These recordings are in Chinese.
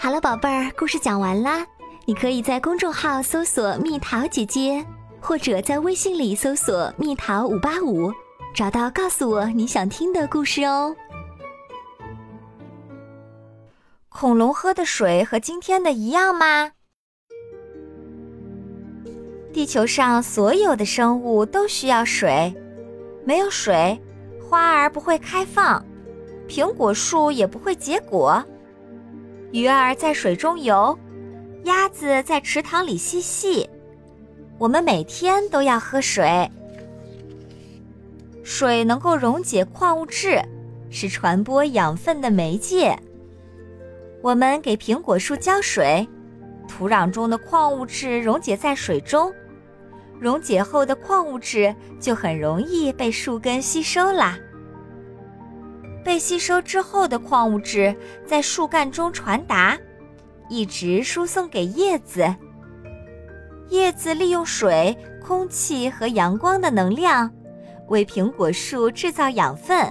好了，宝贝儿，故事讲完啦。你可以在公众号搜索“蜜桃姐姐”，或者在微信里搜索“蜜桃五八五”，找到告诉我你想听的故事哦。恐龙喝的水和今天的一样吗？地球上所有的生物都需要水，没有水，花儿不会开放，苹果树也不会结果。鱼儿在水中游，鸭子在池塘里嬉戏。我们每天都要喝水，水能够溶解矿物质，是传播养分的媒介。我们给苹果树浇水，土壤中的矿物质溶解在水中，溶解后的矿物质就很容易被树根吸收啦。被吸收之后的矿物质在树干中传达，一直输送给叶子。叶子利用水、空气和阳光的能量，为苹果树制造养分。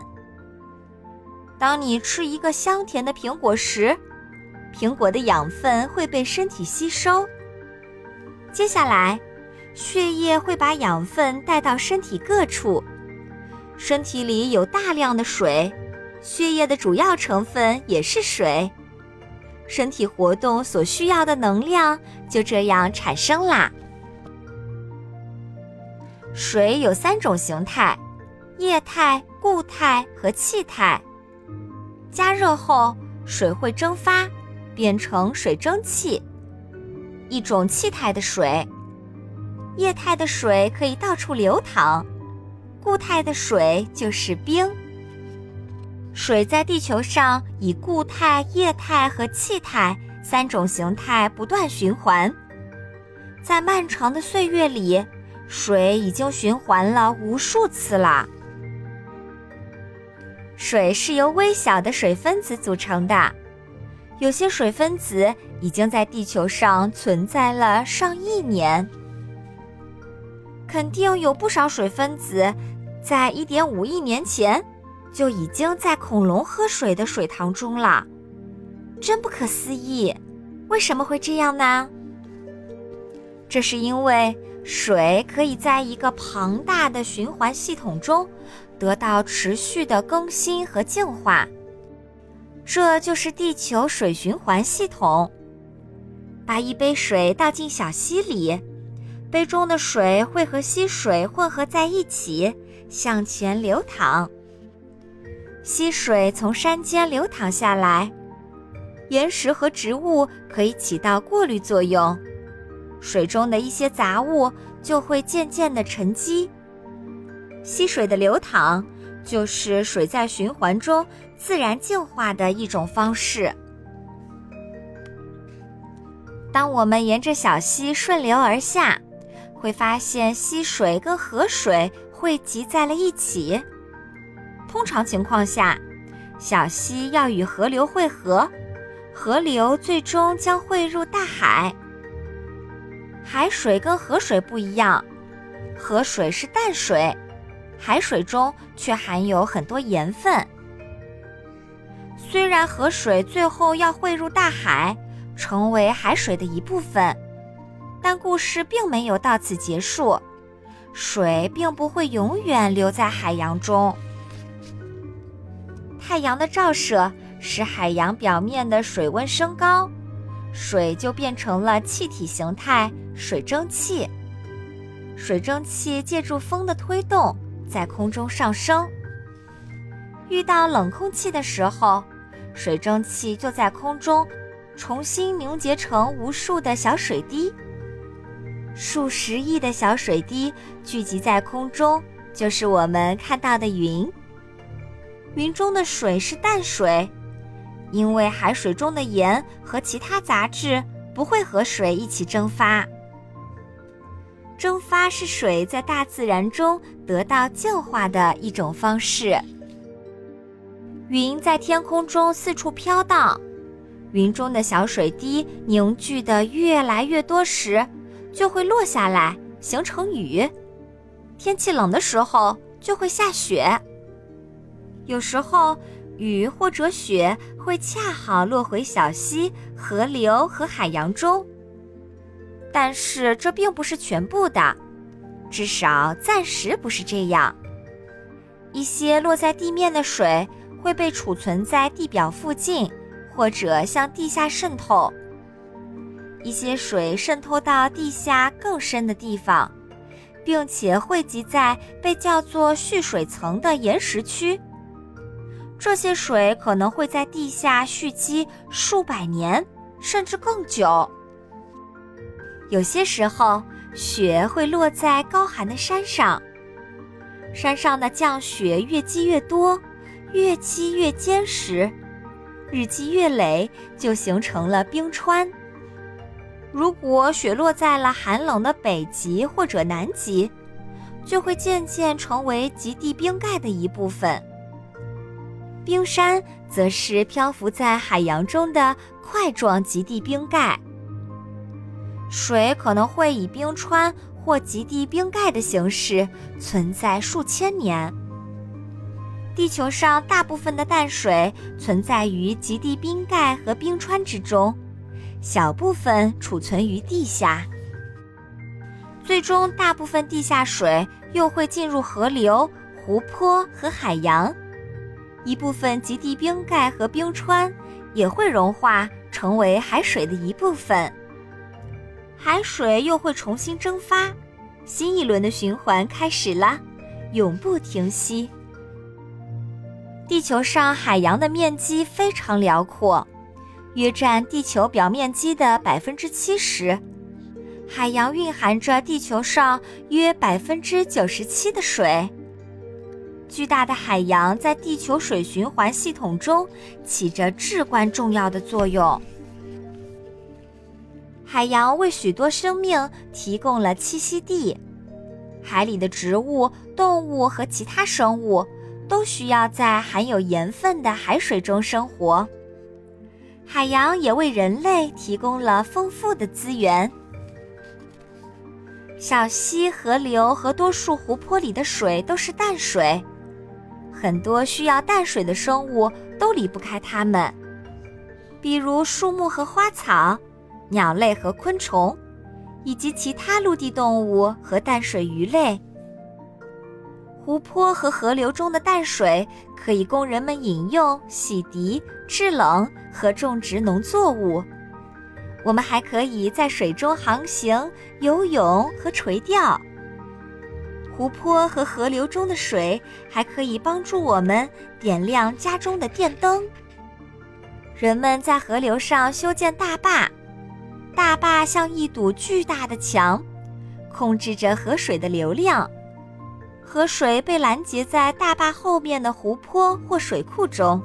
当你吃一个香甜的苹果时，苹果的养分会被身体吸收。接下来，血液会把养分带到身体各处。身体里有大量的水。血液的主要成分也是水，身体活动所需要的能量就这样产生啦。水有三种形态：液态、固态和气态。加热后，水会蒸发，变成水蒸气，一种气态的水。液态的水可以到处流淌，固态的水就是冰。水在地球上以固态、液态和气态三种形态不断循环，在漫长的岁月里，水已经循环了无数次了。水是由微小的水分子组成的，有些水分子已经在地球上存在了上亿年。肯定有不少水分子，在一点五亿年前。就已经在恐龙喝水的水塘中了，真不可思议！为什么会这样呢？这是因为水可以在一个庞大的循环系统中得到持续的更新和净化，这就是地球水循环系统。把一杯水倒进小溪里，杯中的水会和溪水混合在一起，向前流淌。溪水从山间流淌下来，岩石和植物可以起到过滤作用，水中的一些杂物就会渐渐地沉积。溪水的流淌就是水在循环中自然净化的一种方式。当我们沿着小溪顺流而下，会发现溪水跟河水汇集在了一起。通常情况下，小溪要与河流汇合，河流最终将汇入大海。海水跟河水不一样，河水是淡水，海水中却含有很多盐分。虽然河水最后要汇入大海，成为海水的一部分，但故事并没有到此结束，水并不会永远留在海洋中。太阳的照射使海洋表面的水温升高，水就变成了气体形态——水蒸气。水蒸气借助风的推动，在空中上升。遇到冷空气的时候，水蒸气就在空中重新凝结成无数的小水滴。数十亿的小水滴聚集在空中，就是我们看到的云。云中的水是淡水，因为海水中的盐和其他杂质不会和水一起蒸发。蒸发是水在大自然中得到净化的一种方式。云在天空中四处飘荡，云中的小水滴凝聚的越来越多时，就会落下来形成雨。天气冷的时候就会下雪。有时候，雨或者雪会恰好落回小溪、河流和海洋中。但是这并不是全部的，至少暂时不是这样。一些落在地面的水会被储存在地表附近，或者向地下渗透。一些水渗透到地下更深的地方，并且汇集在被叫做蓄水层的岩石区。这些水可能会在地下蓄积数百年，甚至更久。有些时候，雪会落在高寒的山上，山上的降雪越积越多，越积越坚实，日积月累就形成了冰川。如果雪落在了寒冷的北极或者南极，就会渐渐成为极地冰盖的一部分。冰山则是漂浮在海洋中的块状极地冰盖。水可能会以冰川或极地冰盖的形式存在数千年。地球上大部分的淡水存在于极地冰盖和冰川之中，小部分储存于地下。最终，大部分地下水又会进入河流、湖泊和海洋。一部分极地冰盖和冰川也会融化，成为海水的一部分。海水又会重新蒸发，新一轮的循环开始了，永不停息。地球上海洋的面积非常辽阔，约占地球表面积的百分之七十。海洋蕴含着地球上约百分之九十七的水。巨大的海洋在地球水循环系统中起着至关重要的作用。海洋为许多生命提供了栖息地，海里的植物、动物和其他生物都需要在含有盐分的海水中生活。海洋也为人类提供了丰富的资源。小溪、河流和多数湖泊里的水都是淡水，很多需要淡水的生物都离不开它们，比如树木和花草。鸟类和昆虫，以及其他陆地动物和淡水鱼类。湖泊和河流中的淡水可以供人们饮用、洗涤、制冷和种植农作物。我们还可以在水中航行、游泳和垂钓。湖泊和河流中的水还可以帮助我们点亮家中的电灯。人们在河流上修建大坝。大坝像一堵巨大的墙，控制着河水的流量。河水被拦截在大坝后面的湖泊或水库中。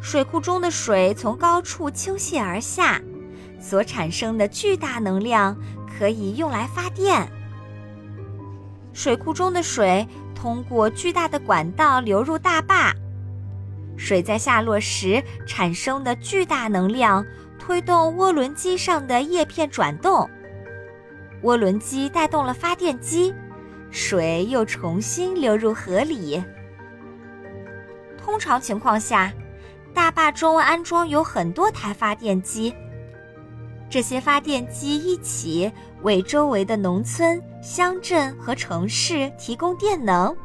水库中的水从高处倾泻而下，所产生的巨大能量可以用来发电。水库中的水通过巨大的管道流入大坝，水在下落时产生的巨大能量。推动涡轮机上的叶片转动，涡轮机带动了发电机，水又重新流入河里。通常情况下，大坝中安装有很多台发电机，这些发电机一起为周围的农村、乡镇和城市提供电能，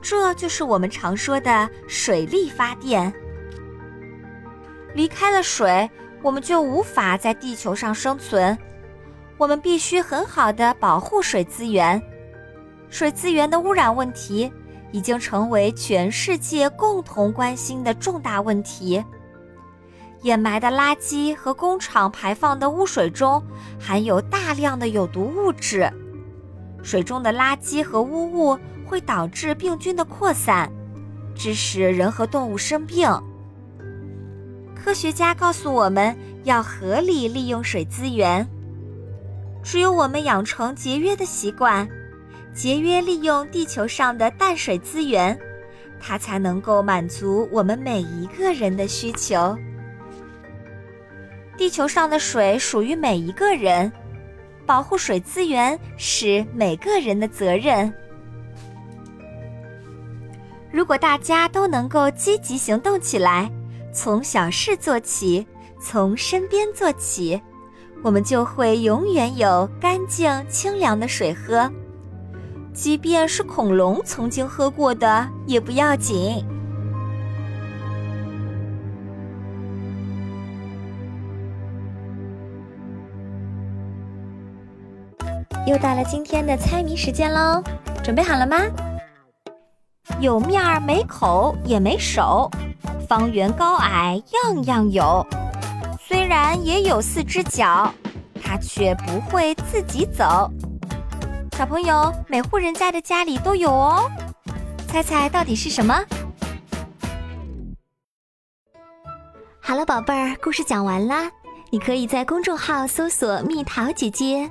这就是我们常说的水力发电。离开了水。我们就无法在地球上生存。我们必须很好的保护水资源。水资源的污染问题已经成为全世界共同关心的重大问题。掩埋的垃圾和工厂排放的污水中含有大量的有毒物质。水中的垃圾和污物会导致病菌的扩散，致使人和动物生病。科学家告诉我们要合理利用水资源。只有我们养成节约的习惯，节约利用地球上的淡水资源，它才能够满足我们每一个人的需求。地球上的水属于每一个人，保护水资源是每个人的责任。如果大家都能够积极行动起来，从小事做起，从身边做起，我们就会永远有干净清凉的水喝。即便是恐龙曾经喝过的，也不要紧。又到了今天的猜谜时间喽，准备好了吗？有面儿没口也没手，方圆高矮样样有。虽然也有四只脚，它却不会自己走。小朋友，每户人家的家里都有哦，猜猜到底是什么？好了，宝贝儿，故事讲完啦。你可以在公众号搜索“蜜桃姐姐”，